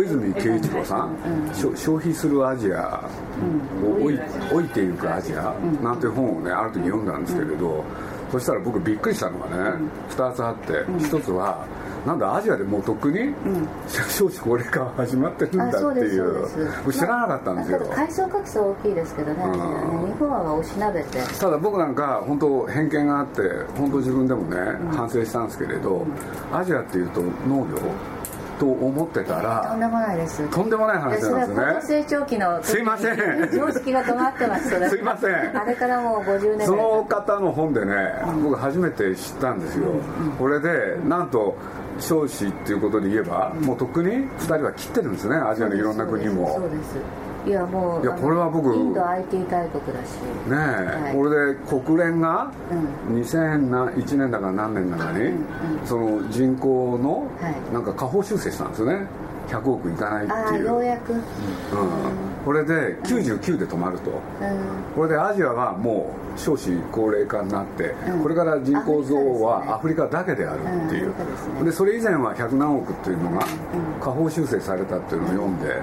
大泉慶一郎さん、消費するアジアを老い老いていくアジアなんて本をねある時読んだんですけれど、そしたら僕びっくりしたのがね、2つあって、1つはなんだアジアでもうとっくに少子高齢化は始まってるんだっていう。知らなかったんですよ、まあ、階層格差大きいですけどね、うん、日本はおしなべて。ただ僕なんか本当偏見があって本当自分でもね、うん、反省したんですけれど、うん、アジアっていうと農業？と思ってたらとんでもないです。とんでもない話なんですね。成長期のすいません。常識が止まってます。すいません。あれからもう50年その方の本でね、僕初めて知ったんですよ、これでなんと少子っていうことで言えば、もうとっくに2人は切ってるんですね。アジアのいろんな国も。そうですいやもういやこれは僕インド IT 大国だし。ねえ、はい、これで国連が2001年だから何年だかに、うんうん、その人口のなんか下方修正したんですよね。100億いかないっていう。ようやく、うん、これで99で止まると、これでアジアはもう少子高齢化になって、これから人口増はアフリカだけであるっていう、でそれ以前は100何億っていうのが下方修正されたっていうのを読んで、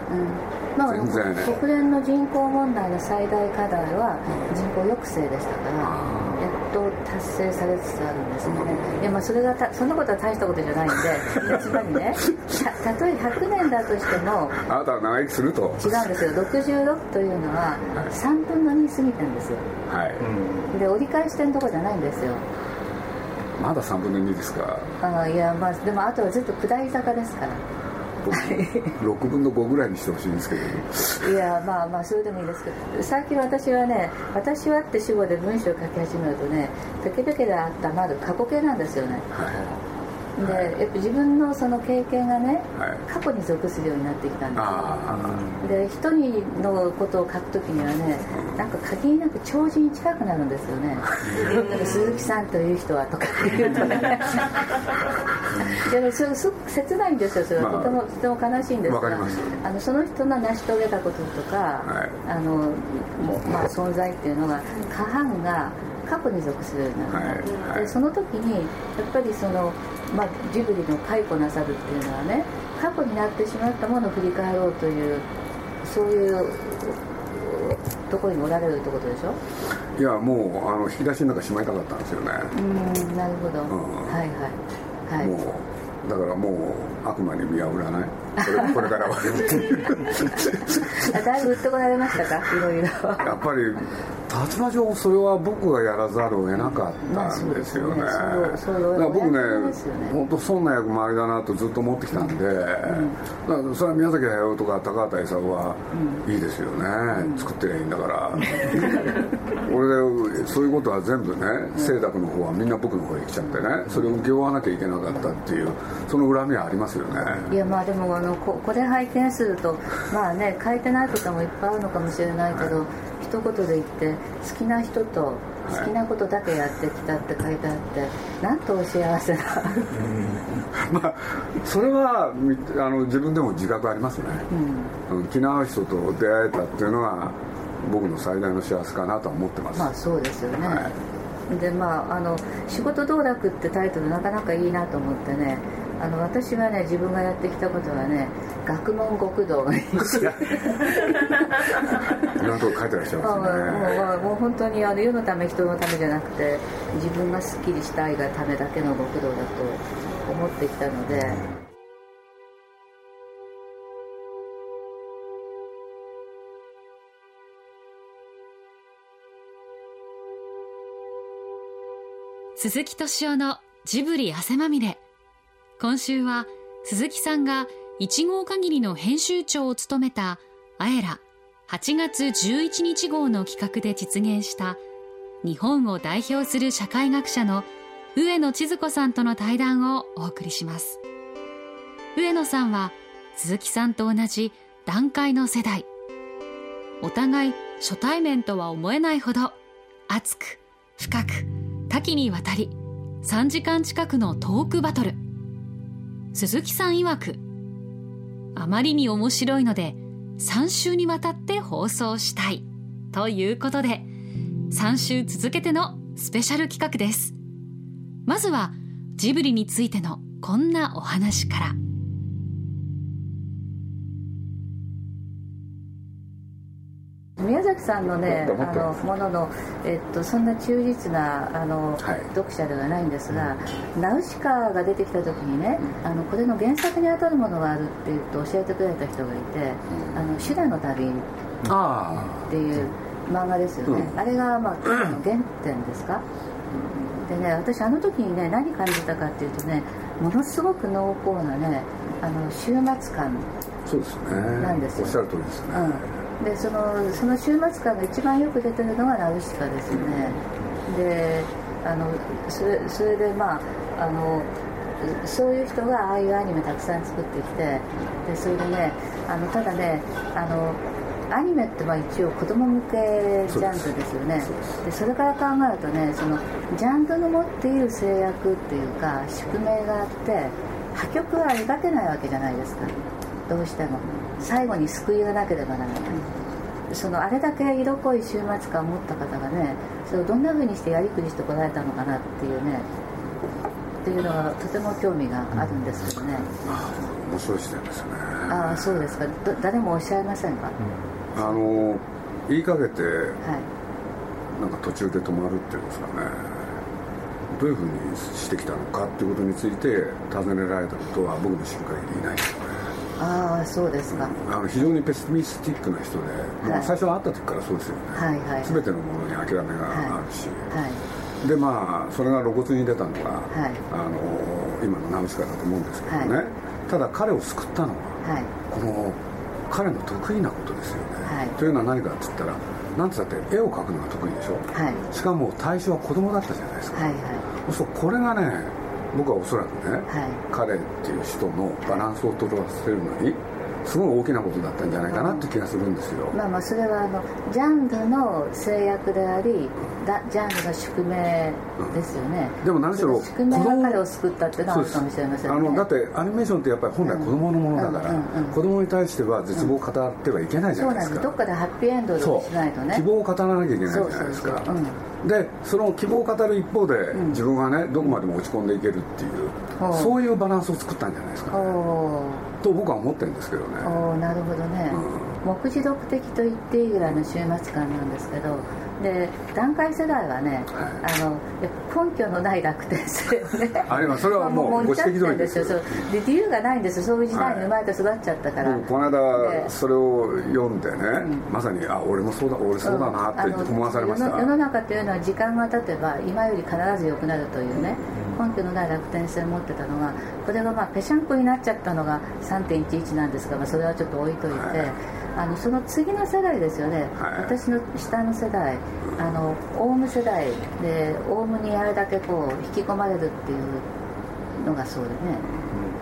まあ、全然。国連の人口問題の最大課題は人口抑制でしたから、やっと達成されつつあるんですよね、いやまあそれがたそんなことは大したことじゃないんでつまりねたとえ100年だとしてもあなたは長生きすると。違うんですよ。66というのは3分の2過ぎたんですよ。はい、うん、で折り返してるとこじゃないんですよ。まだ3分の2ですか。あいやまあでもあとはずっと下り坂ですから6分の5ぐらいにしてほしいんですけど。いやまあまあそれでもいいですけど最近私はね「私は」って主語で文章を書き始めるとねペケペケであったまる過去形なんですよね、はいで、やっぱ自分のその経験がね、はい、過去に属するようになってきたんですよ。で一人のことを書くときにはねなんか限りなく超人に近くなるんですよね。なんか鈴木さんという人はとかって言うとね でもそす切ないんですよそれは、とてもとても悲しいんですがあのその人の成し遂げたこととか、はい、あのまあ、存在っていうのが過半が過去に属するようになる、はい。はい、でその時にやっぱりそのまあ、ジブリの解雇なさるっていうのはね過去になってしまったものを振り返ろうというそういうところにおられるってことでしょ？いやもうあの引き出しの中しまいたかったんですよね。うんなるほど、うん、はいはい。はい。もうだからもう悪魔に見破らない。これこれからは。だいぶ売ってこられましたか？いろいろ。やっぱり立場上それは僕がやらざるを得なかったんですよね,、だから僕ね本当そんな役回りだなとずっと思ってきたんで、うん、それは宮崎駿とか高畑勲はいいですよね、うん、作ってりゃいいんだから。俺でそういうことは全部ね清濁の方はみんな僕の方へ来ちゃってねそれを請け負わなきゃいけなかったっていうその恨みはありますよね。いやまあでもあのここれ拝見するとまあね書いてないこともいっぱいあるのかもしれないけど、はい一言で言って好きな人と好きなことだけやってきたって書いてあって、はい、なんとお幸せな。まあそれはあの自分でも自覚ありますね、うん、気の合う人と出会えたっていうのは僕の最大の幸せかなとは思ってます。まあそうですよね、はい、でまああの「仕事道楽」ってタイトルなかなかいいなと思ってねあの私はね自分がやってきたことはね学問極道いろんなとこ書いてらっしゃいますね。もうもう本当にあの世のため人のためじゃなくて自分がすっきりしたいがためだけの極道だと思ってきたので、鈴木敏夫のジブリ汗まみれ今週は鈴木さんが1号限りの編集長を務めたあえら8月11日号の企画で実現した日本を代表する社会学者の上野千鶴子さんとの対談をお送りします。上野さんは鈴木さんと同じ団塊の世代。お互い初対面とは思えないほど熱く深く多岐にわたり3時間近くのトークバトル。鈴木さん曰くあまりに面白いので3週にわたって放送したいということで3週続けてのスペシャル企画です。まずはジブリについてのこんなお話から。さんのねあのものの、えっと、そんな忠実なあの、はい、読者ではないんですが、うん、ナウシカが出てきた時にね、あのこれの原作にあたるものがあるっていうと教えてくれた人がいて「あのシュラの旅」っていう漫画ですよね、あれが、まあ、原点ですか？でね私あの時にね何感じたかっていうとねものすごく濃厚なねあの週末感そうですね。なんですよ。おっしゃる通りですね、うん、でそのその週末感が一番よく出てるのがナウシカですよね。であのそれそれでまああのそういう人がああいうアニメたくさん作ってきてでそれでねあのただねあのアニメってまあ一応子供向けジャンルですよね。でそれから考えるとねそのジャンルの持っている制約っていうか宿命があって破局は描けないわけじゃないですか。どうしても。最後に救いがなければならないそのあれだけ色濃い週末感を持った方がねそれをどんな風にしてやりくりしてこられたのかなっていうねっていうのはとても興味があるんですけどね、うん、面白い視点ですね。ああそうですか。誰もおっしゃいませんか、うんあの言いかけて、はい、なんか途中で止まるっていうんですかね。どういうふうにしてきたのかっていうことについて尋ねられたことは僕の知る限りいないですよねああそうですか、うん、あの非常にペシミスティックな人で、はい、最初会った時からそうですよね、はいはい、全てのものに諦めがあるし、はいはい、でまあそれが露骨に出たのが、はい、あの今のナウシカだと思うんですけどね、ただ彼を救ったのは、この彼の得意なことですよね、はい、というのは何かって言ったらなんつったって絵を描くのが得意でしょ、はい、しかも対象は子供だったじゃないですか、はいはい、そうこれがね僕はおそらくね、はい、彼っていう人のバランスを取らせるのにすごい大きなことだったんじゃないかなって気がするんですよ、まあまあそれはあのジャンルの制約でありだジャンルの宿命ですよね、うん、でも何しろ宿命が彼を救ったっていうのはあるかもしれません、ね、あのだってアニメーションってやっぱり本来子供のものだから、うん。うんうん、子供に対しては絶望を語ってはいけないじゃないですか、そうなんです。どっかでハッピーエンドにしないとね。希望を語らなきゃいけないじゃないですかでその希望を語る一方で、自分がねどこまでも落ち込んでいけるっていう、そういうバランスを作ったんじゃないですか、ね、と僕は思ってるんですけどね。おなるほどね、うん、目次録的と言っていいぐらいの終末感なんですけどで段階世代はね、はい、あの根拠のない楽天性をね あれはそれはもうご指摘通りですよ。で理由がないんですよ。そういう時代に生まれて育っちゃったから、はい、この間それを読んでね、うん、まさにあ俺もそうだ俺そうだなって思わされました。世の中っていうのは時間が経てば今より必ず良くなるというね、根拠のない楽天性を持ってたのがこれがまあぺしゃんこになっちゃったのが3.11なんですが、まあ、それはちょっと置いといて、はい、あのその次の世代ですよね、はい、私の下の世代あのオウム世代でオウムにあれだけこう引き込まれるっていうのがそうでね。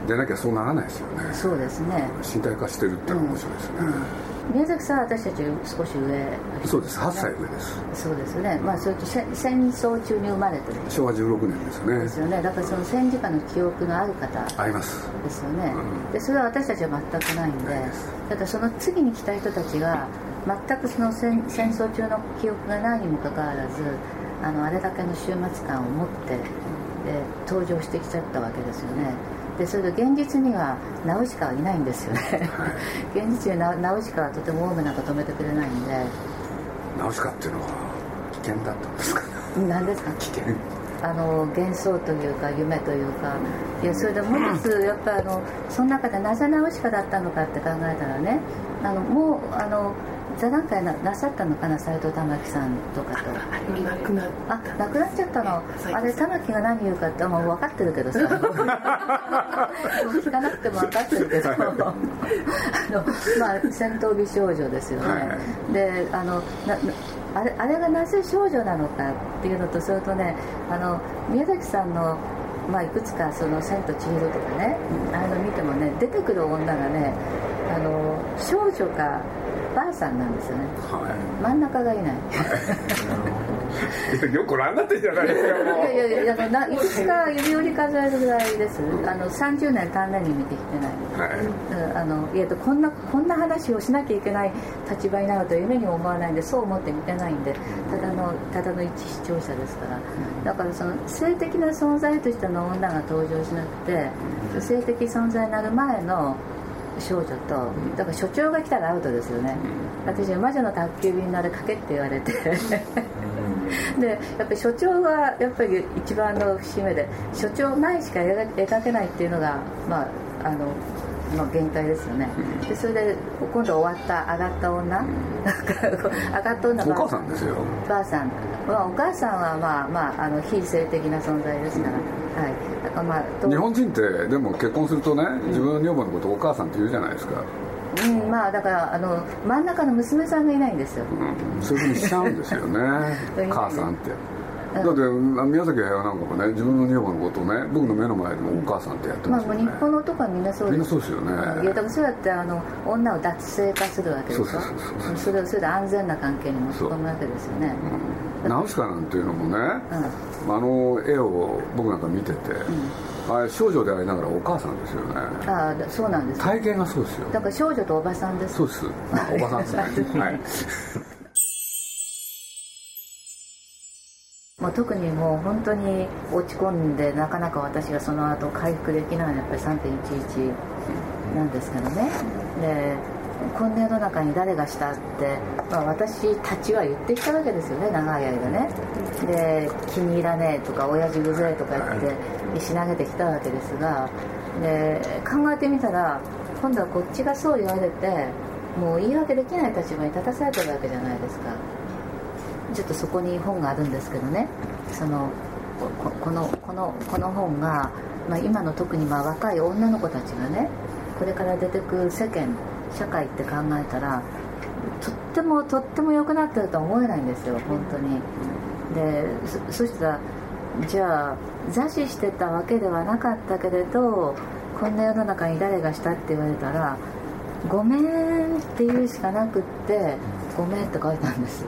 でなきゃそうならないですよね。そうですね。身体化してるってのは面白いですね、うんうん宮崎さんは私たち少し上、ね、そうです。8歳上です。そうですね。まあそれと戦争中に生まれてる。昭和16年ですね。ですよね。だからその戦時下の記憶のある方あります。ですよね、うん、でそれは私たちは全くないんでただその次に来た人たちが全くその戦戦争中の記憶がないにもかかわらずあのあれだけの終末感を持ってで登場してきちゃったわけですよねでそれで現実にはナウシカはいないんですよね、はい、現実にナナウシカはとてもオウムなんか止めてくれないんで。ナウシカっていうのは危険だったんですか？何ですか？危険。あの幻想というか夢というか。いやそれでもう一つやっぱあのその中でなぜナウシカだったのかって考えたらねあのもうあの座談会ななさったのかな斎藤玉樹さんとかと。あなくなあなくなっちゃったのあれ玉樹が何言うかってもう分かってるけどさ。聞かなくても分かってるけどあのまあ戦闘美少女ですよね、はい、であのなあれあれがなぜ少女なのかっていうのとそれとねあの宮崎さんのまあ、いくつかその「千と千尋」とかねあの見てもね出てくる女がねあの少女かばあさんなんですよね、はい、真ん中がいない、よくご覧になってんじゃないですかいやいやいやないくつか指折り数えるぐらいです。あの30年単年に見てきてない、はい、あのいやこんなこんな話をしなきゃいけない立場になると夢にも思わないんでそう思って見てないんでただのただの一視聴者ですから。だからその性的な存在としての女が登場しなくて性的存在になる前の少女とだから所長が来たらアウトですよね、私魔女の宅急便のあれ書けって言われて。でやっぱり所長がやっぱり一番の節目で所長前しか描けないっていうのがまああのの限界ですよね、でそれで今度終わった上がった女、上がった女お母さんですよ。ばあさん、まあ、お母さんはまあまああの非性的な存在ですから、はい。だからまあ日本人ってでも結婚するとね自分の女房のことをお母さんって言うじゃないですか。うん、まあだからあの真ん中の娘さんがいないんですよ、うん、そういうふうにしちゃうんですよね。母さんってだって宮崎駿なんかもね自分の女房のことをね僕の目の前でもお母さんってやってますよね、まあ、日本の男はみんなそうです。みんなそうですよね。いやだからそうやってあの女を脱性化するわけでしょそうそうそうそれそれで安全な関係に持ち込むわけですよね、う。ん、ナウシカなんていうのもね、うん、あの絵を僕なんか見てて、うん、あれ少女でありながらお母さんですよね。ああそうなんです体験がそうですよ。だから少女とおばさんです。そうです、まあ、おばさんですね。はいもう特にもう本当に落ち込んでなかなか私がその後回復できないのはやっぱり3.11なんですけどね。でこんな世の中に誰がしたって、まあ、私たちは言ってきたわけですよね長い間ね。で気に入らねえとか親父うぜえとか言って石投げてきたわけですがで考えてみたら今度はこっちがそう言われてもう言い訳できない立場に立たされてるわけじゃないですか。ちょっとそこに本があるんですけどね。そのこのこのこの本が、まあ、今の特にまあ若い女の子たちがねこれから出てくる世間社会って考えたらとってもとっても良くなってるとは思えないんですよ本当に。でそしたらじゃあ座視してたわけではなかったけれどこんな世の中に誰がしたって言われたらごめんって言うしかなくってごめんって書いたんです、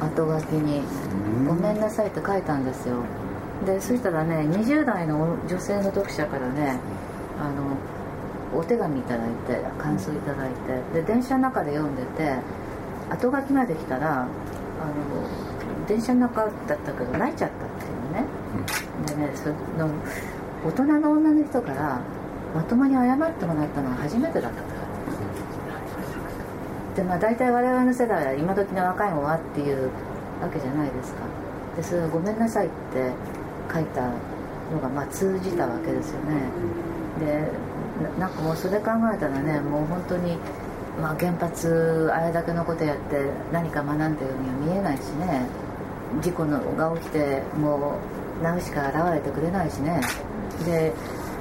後書きに「ごめんなさい」って書いたんですよ。でそしたらね20代の女性の読者からねあのお手紙いただいて感想いただいてで電車の中で読んでて後書きまで来たらあの電車の中だったけど泣いちゃったっていうね、でねその大人の女の人からまともに謝ってもらったのは初めてだったでまあ大体我々の世代は今時の若いもんはっていうわけじゃないですか。でそれは「ごめんなさい」って書いたのがまあ通じたわけですよね。でなんかもうそれ考えたらねもう本当にまあ原発あれだけのことやって何か学んだようには見えないしね。事故のが起きてもうナウシカ現れてくれないしね。で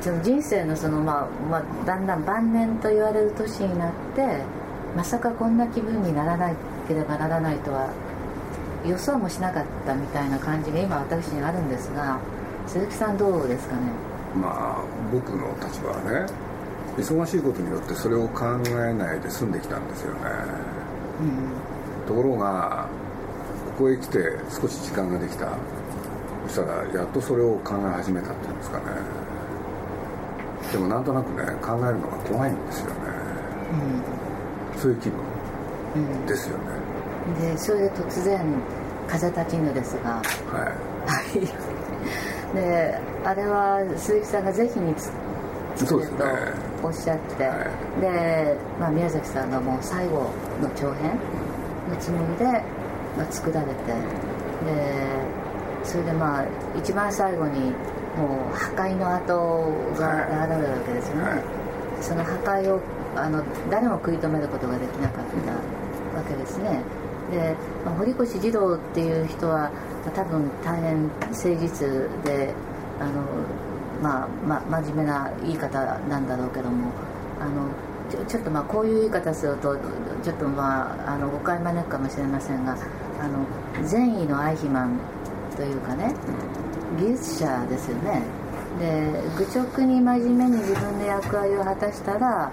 その人生のその、まあまあ、だんだん晩年と言われる年になってまさかこんな気分にならなければならないとは予想もしなかったみたいな感じが今私にあるんですが鈴木さんどうですかね？まあ僕の立場はね忙しいことによってそれを考えないで済んできたんですよね、うん、ところがここへ来て少し時間ができたそしたらやっとそれを考え始めたっていうんですかね。でもなんとなくね考えるのが怖いんですよね、うんそういう気分ですよね、うん、でそれで突然風立ちぬですが。はい。であれは鈴木さんがぜひに作るとおっしゃって、ねはい、で、まあ、宮崎さんがもう最後の長編のつもりで、まあ、作られて。でそれでまあ一番最後にもう破壊の跡が現れるわけですよね、はい、その破壊をあの誰も食い止めることができなかったわけですね。で、堀越児童っていう人は、多分大変誠実であの、まあま、真面目な言い方なんだろうけどもあのちょちょっとまあこういう言い方するとちょっとまああの誤解招くかもしれませんがあの善意のアイヒマンというかね技術者ですよね。で愚直に真面目に自分の役割を果たしたら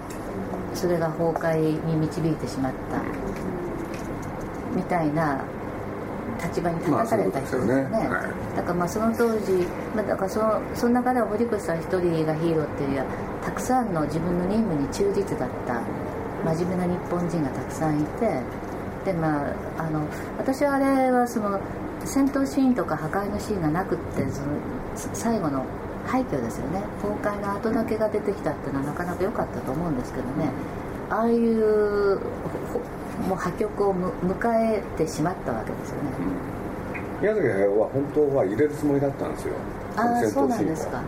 それが崩壊に導いてしまった。みたいな立場に立たされた人ですよね。まあね。はい、だからまあその当時、まあ、だからそのその中では堀越さん一人がヒーローっていうよりはたくさんの自分の任務に忠実だった真面目な日本人がたくさんいてでまああの私はあれはその戦闘シーンとか破壊のシーンがなくってその最後の廃墟ですよね。崩壊の後だけが出てきたっていうのはなかなか良かったと思うんですけどね。ああいうもう破局を迎えてしまったわけですよね、宮崎駿は本当は入れるつもりだったんですよ。ああそうなんですか、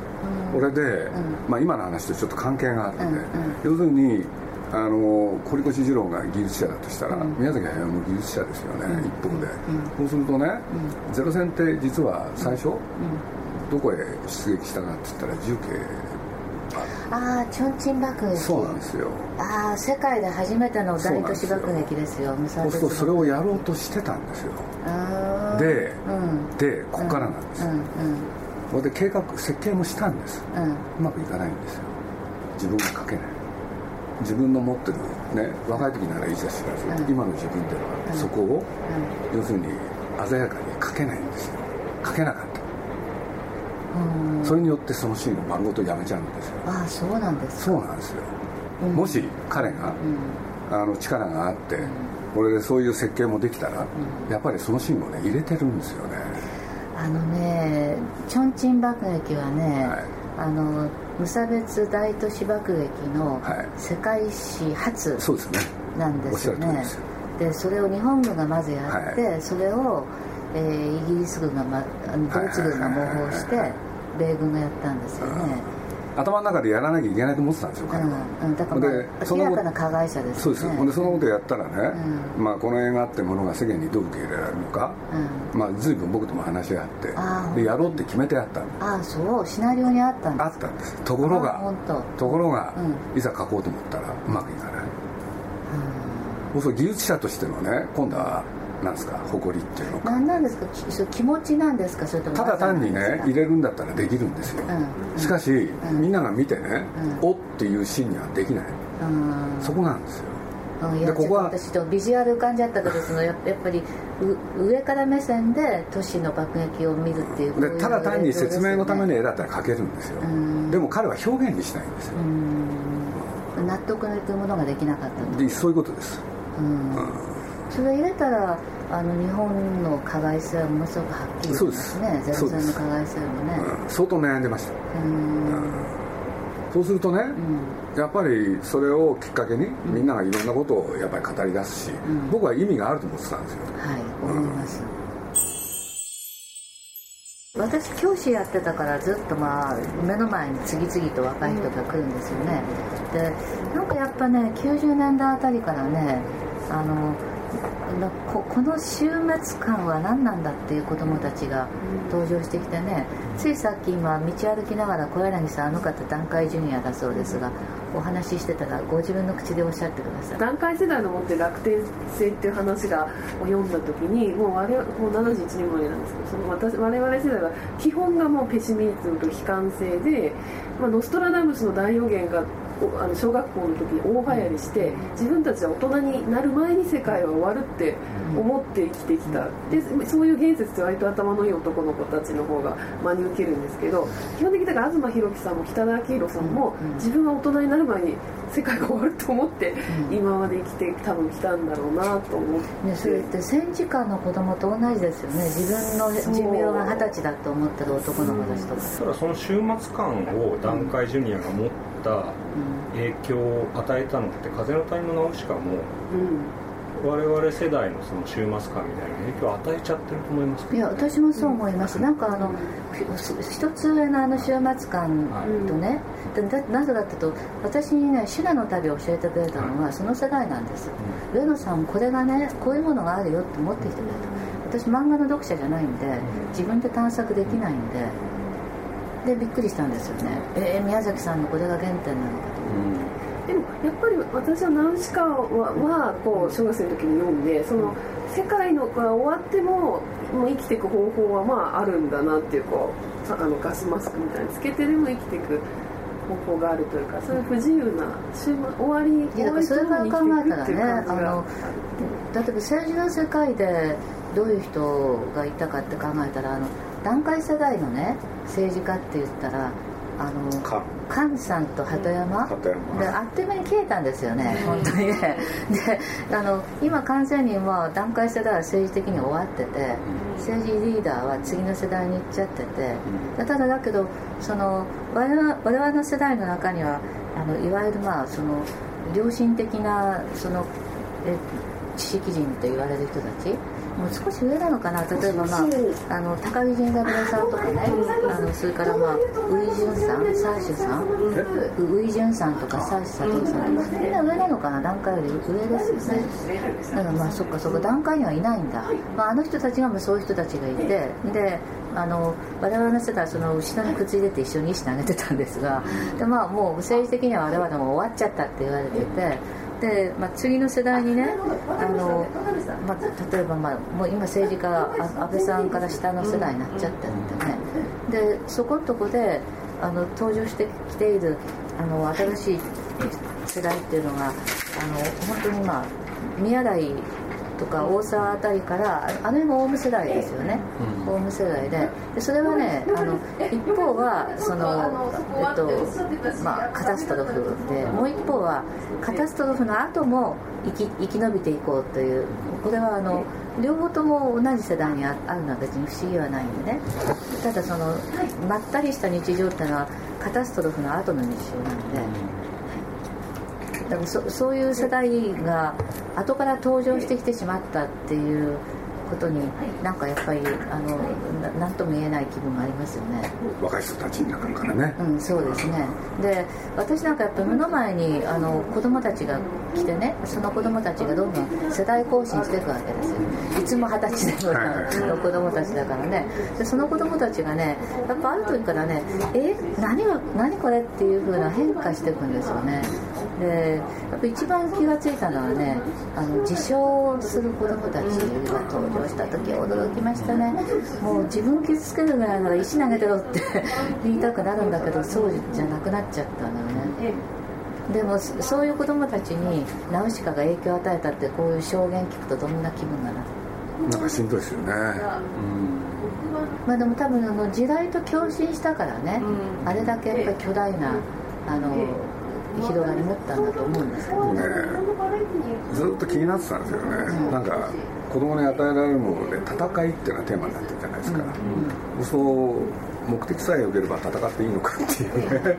うん、これで、うん、まあ、今の話とちょっと関係があって、うんうん、要するにあの堀越二郎が技術者だとしたら、うん、宮崎駿も技術者ですよね、うん、一方で、そうするとね、ゼロ戦って実は最初、どこへ出撃したかって言ったら重慶。ああチョンチン爆撃。そうなんですよ。ああ世界で初めての大都市爆撃ですよ。そうするとそれをやろうとしてたんですよ。で、でここからなんです、うんこれで計画設計もしたんです、うまくいかないんですよ。自分が書けない。自分の持ってるね若い時ならいいじゃ知らず、うん、今の自分では。そこを、うん、要するに鮮やかに書けないんですよ。書けなかった、それによってそのシーンを丸ごとやめちゃうんですよ。ああそうなんですそうなんですよ、もし彼が、あの力があって、これでそういう設計もできたら、やっぱりそのシーンをね入れてるんですよね。あのねチョンチン爆撃はね、はい、あの無差別大都市爆撃の世界史初なんですよね、はい、でそれを日本軍がまずやって、はい、それを、えー、イギリス軍が、ま、ドイツ軍が模倣して米軍がやったんですよね、頭の中でやらなきゃいけないと思ってたんですよ彼は、うん、だから、まあ、明らかな加害者です、ね、そうです。ほんでそのことやったらね、うん、まあ、この映画ってものが世間にどう受け入れられるのか、うん、まあ、随分僕とも話し合ってでやろうって決めてあったああそう？シナリオにあったんです。あったんです。ところがところが、いざ書こうと思ったらうまくいかない、うん、そう技術者としてのね今度はなんですか？誇りっていうのか。何なんですか？そ気持ちなんですか？それとも。ただ単にね入れるんだったらできるんですよ、うん、しかし、うん、みんなが見てね、うん、おっていうシーンにはできない、そこなんですよ。でここは私とビジュアル浮かんじゃったけどその やっぱり上から目線で都市の爆撃を見るっていうでただ単に説明のための絵だったら描けるんですよ。でも彼は表現にしないんですよ。納得のいくものができなかったでそういうことです。うん。それ入れたらあの日本の加害性はものすごくはっきりしますね。ゼロ戦の加害性もね、うん、相当悩んでました、うん、そうするとね、うん、やっぱりそれをきっかけにみんながいろんなことをやっぱり語り出すし、僕は意味があると思ってたんですよ。はい思います、私教師やってたからずっとまあ目の前に次々と若い人が来るんですよね、でなんかやっぱね90年代あたりからねあのここの終末感は何なんだっていう子供たちが登場してきてね、ついさっき今道歩きながら小柳さんあの方段階ジュニアだそうですがお話ししてたらご自分の口でおっしゃってください。段階世代の持ってる楽天性っていう話がを読んだ時にもう我々もう71年前なんですけどその私我々世代は基本がもうペシミズムと悲観性で、まあ、ノストラダムスの大予言があの小学校の時に大流行りして自分たちは大人になる前に世界は終わるって思って生きてきた。でそういう言説って割と頭のいい男の子たちの方が真に受けるんですけど基本的にだから東博樹さんも北田明宏さんも自分は大人になる前に世界が終わると思って今まで生きて多分来たんだろうなと思って、ね、それって戦時下の子供と同じですよね。自分の寿命が二十歳だと思ってる男の子たちとか。ただその終末感を段階ジュニアが持った影響を与えたのって「風の谷のナウシカも」我々世代のその終末感みたいな影響を与えちゃってると思いますいや私もそう思います、なんかあの一つ上のあの終末感とね、はい、なぜかっていうと私にね「修羅の旅」を教えてくれたのはその世代なんです、うん、上野さんこれがねこういうものがあるよって持ってきてくれた。私漫画の読者じゃないんで自分で探索できないんででびっくりしたんですよね。えー、宮崎さんのこれが原点なのかと、うん。でもやっぱり私はナウシカははこう小学生の時に読んでその世界のが終わってももう生きていく方法はまああるんだなっていうこうあのガスマスクみたいにつけてでも生きていく方法があるというかそういう不自由な終わりいやそれから考えたらねあの例えば政治の世界でどういう人がいたかって考えたらあの段階世代のね政治家って言ったらあの菅さんと鳩山？であっという間に消えたんですよね、本当に。ねであの今完全にもう段階世代は政治的に終わってて政治リーダーは次の世代に行っちゃっててただだけどその我々我々の世代の中にはあのいわゆるまあその良心的なそのえ知識人と言われる人たちもう少し上なのかな？例えば、まあ、あの高木仁三郎さんとかね。あのそれから、まあ、ウイジュンさん？サーシュさん？ウイジュンさんとかサーシュ佐藤さんとか。みんな上なのかな？段階より上ですよね。だからまあそっかそっか。段階にはいないんだ、まあ、あの人たちがもうそういう人たちがいて。であの我々の世代はその後ろにくっついてて一緒に石投げてたんですが。で、まあ、もう政治的には我々も終わっちゃったって言われてて。で、まあ、次の世代にねあの、まあ、例えば、まあ、もう今政治家安倍さんから下の世代になっちゃってるんでね。でそこのとこであの登場してきているあの新しい世代っていうのがあの本当にまあ宮台とか大沢あたりからあの辺もオウム世代ですよね、うん、オウム世代で。でそれはねあの一方はその、えっとまあ、カタストロフでもう一方はカタストロフの後も生き生き延びていこうというこれはあの両方とも同じ世代にあるのは別に不思議はないんでね。ただそのまったりした日常っていうのはカタストロフの後の日常なんで。だからそそういう世代が後から登場してきてしまったっていうことになんかやっぱりあの何とも言えない気分がありますよね。若い人たちの中からね。うんそうですね。で私なんかやっぱ目の前にあの子供たちが来てねその子供たちがどんどん世代更新していくわけですよ。いつも二十歳での子供たちだからね。でその子供たちがねやっぱある時からねえ何が何これっていうふうな変化していくんですよねでやっぱ一番気が付いたのはねあの自称する子供たちが登場した時驚きましたね。もう自分傷つけるぐらいなら石投げてろって 言いたくなるんだけどそうじゃなくなっちゃったのよね。でもそういう子供たちにナウシカが影響を与えたってこういう証言聞くとどんな気分がなる？なんかしんどいですよね、うん、まあでも多分あの時代と共振したからね、うん、あれだけやっぱり巨大なあの広がり持ったんだと思うんですけど。ねずっと気になってたんですよね、うん、なんか子供に与えられるもので戦いっていうのがテーマになってるじゃないですか、うん、そう目的さえよければ戦っていいのかっていうね、は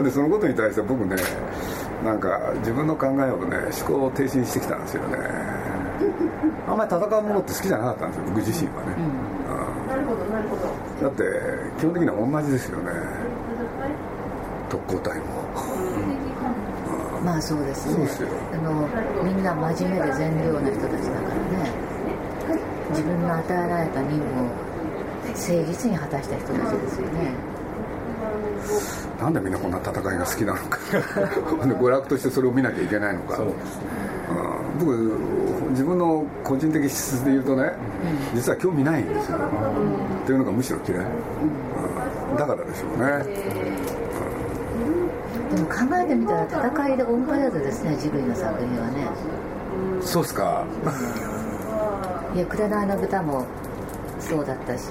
い、でそのことに対して僕ねなんか自分の考えをね思考を停止にしてきたんですよね。あんまり戦うものって好きじゃなかったんですよ僕自身はね、うん、なるほどなるほどだって基本的には同じですよね特攻隊も、うん、まあそうですねあのみんな真面目で善良な人たちだからね。自分の与えられた任務を誠実に果たした人たちですよね。なんでみんなこんな戦いが好きなのか。娯楽としてそれを見なきゃいけないのか、うん、僕自分の個人的質で言うとね、うん、実は興味ないんですよ、うん、っていうのがむしろ嫌い、うん、だからでしょうねでも考えてみたら戦いでオンパレードですねジブリの作品はね。そうっすか。いや紅の豚もそうだったし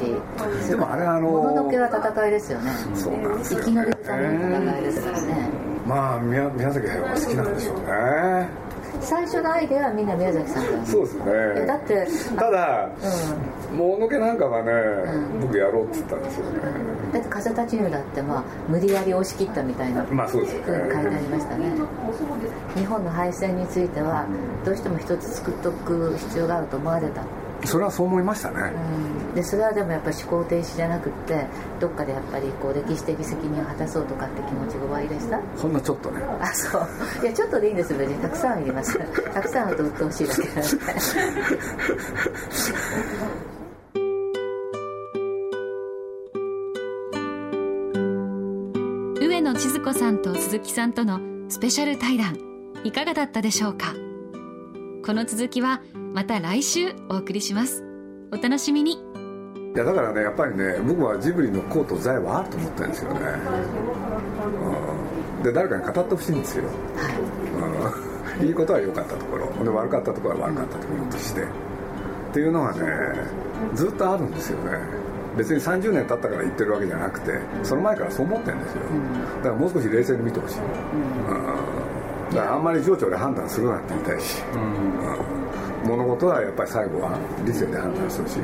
でもあれあのもののけは戦いですよね。そうなんですよ、ね、生き延びるための戦いですからね。まあ宮宮崎駿は好きなんでしょうね最初のアイデアはみんな宮崎さんそうですね。だってただ、うん、ものけなんかはね、うん、僕やろうって言ったんですよね。だって風立ちぬだってまあ無理やり押し切ったみたいなまあそうですね。書いてありましたね。日本の敗戦についてはどうしても一つ作っとく必要があると思われた。それはそう思いましたね、うん、でそれはでもやっぱり思考停止じゃなくってどっかでやっぱりこう歴史的責任を果たそうとかって気持ちがおありでした？ほんのちょっとね。あそう。いやちょっとでいいんです別に。たくさんいります。たくさんあると鬱陶しいだけなんで上野千鶴子さんと鈴木さんとのスペシャル対談いかがだったでしょうか？この続きはまた来週お送りします。お楽しみにいやだからねやっぱりね僕はジブリの功と財はあると思ってるんですよね、うん、で誰かに語ってほしいんですよ、はいうん、いいことは良かったところ。で悪かったところは悪かったところとして。っていうのはねずっとあるんですよね。別に30年経ったから言ってるわけじゃなくてその前からそう思ってるんですよ、だからもう少し冷静に見てほしい、だからあんまり情緒で判断するなって言いたいし、物事はやっぱり最後は理性で判断するし、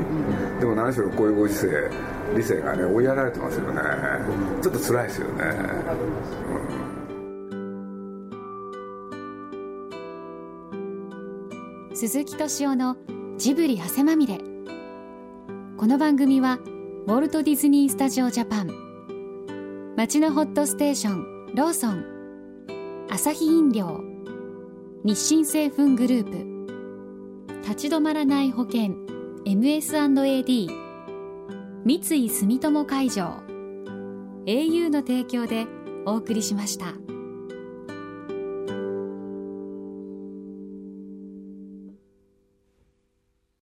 でも何しろこういうご時世理性がね追いやられてますよね、ちょっと辛いですよね、鈴木敏夫のジブリ汗まみれ。この番組はウォルト・ディズニー・スタジオ・ジャパン。町のホットステーションローソン。アサヒ飲料。日清製粉グループ立ち止まらない保険。MS&AD 三井住友海上。au の提供でお送りしました。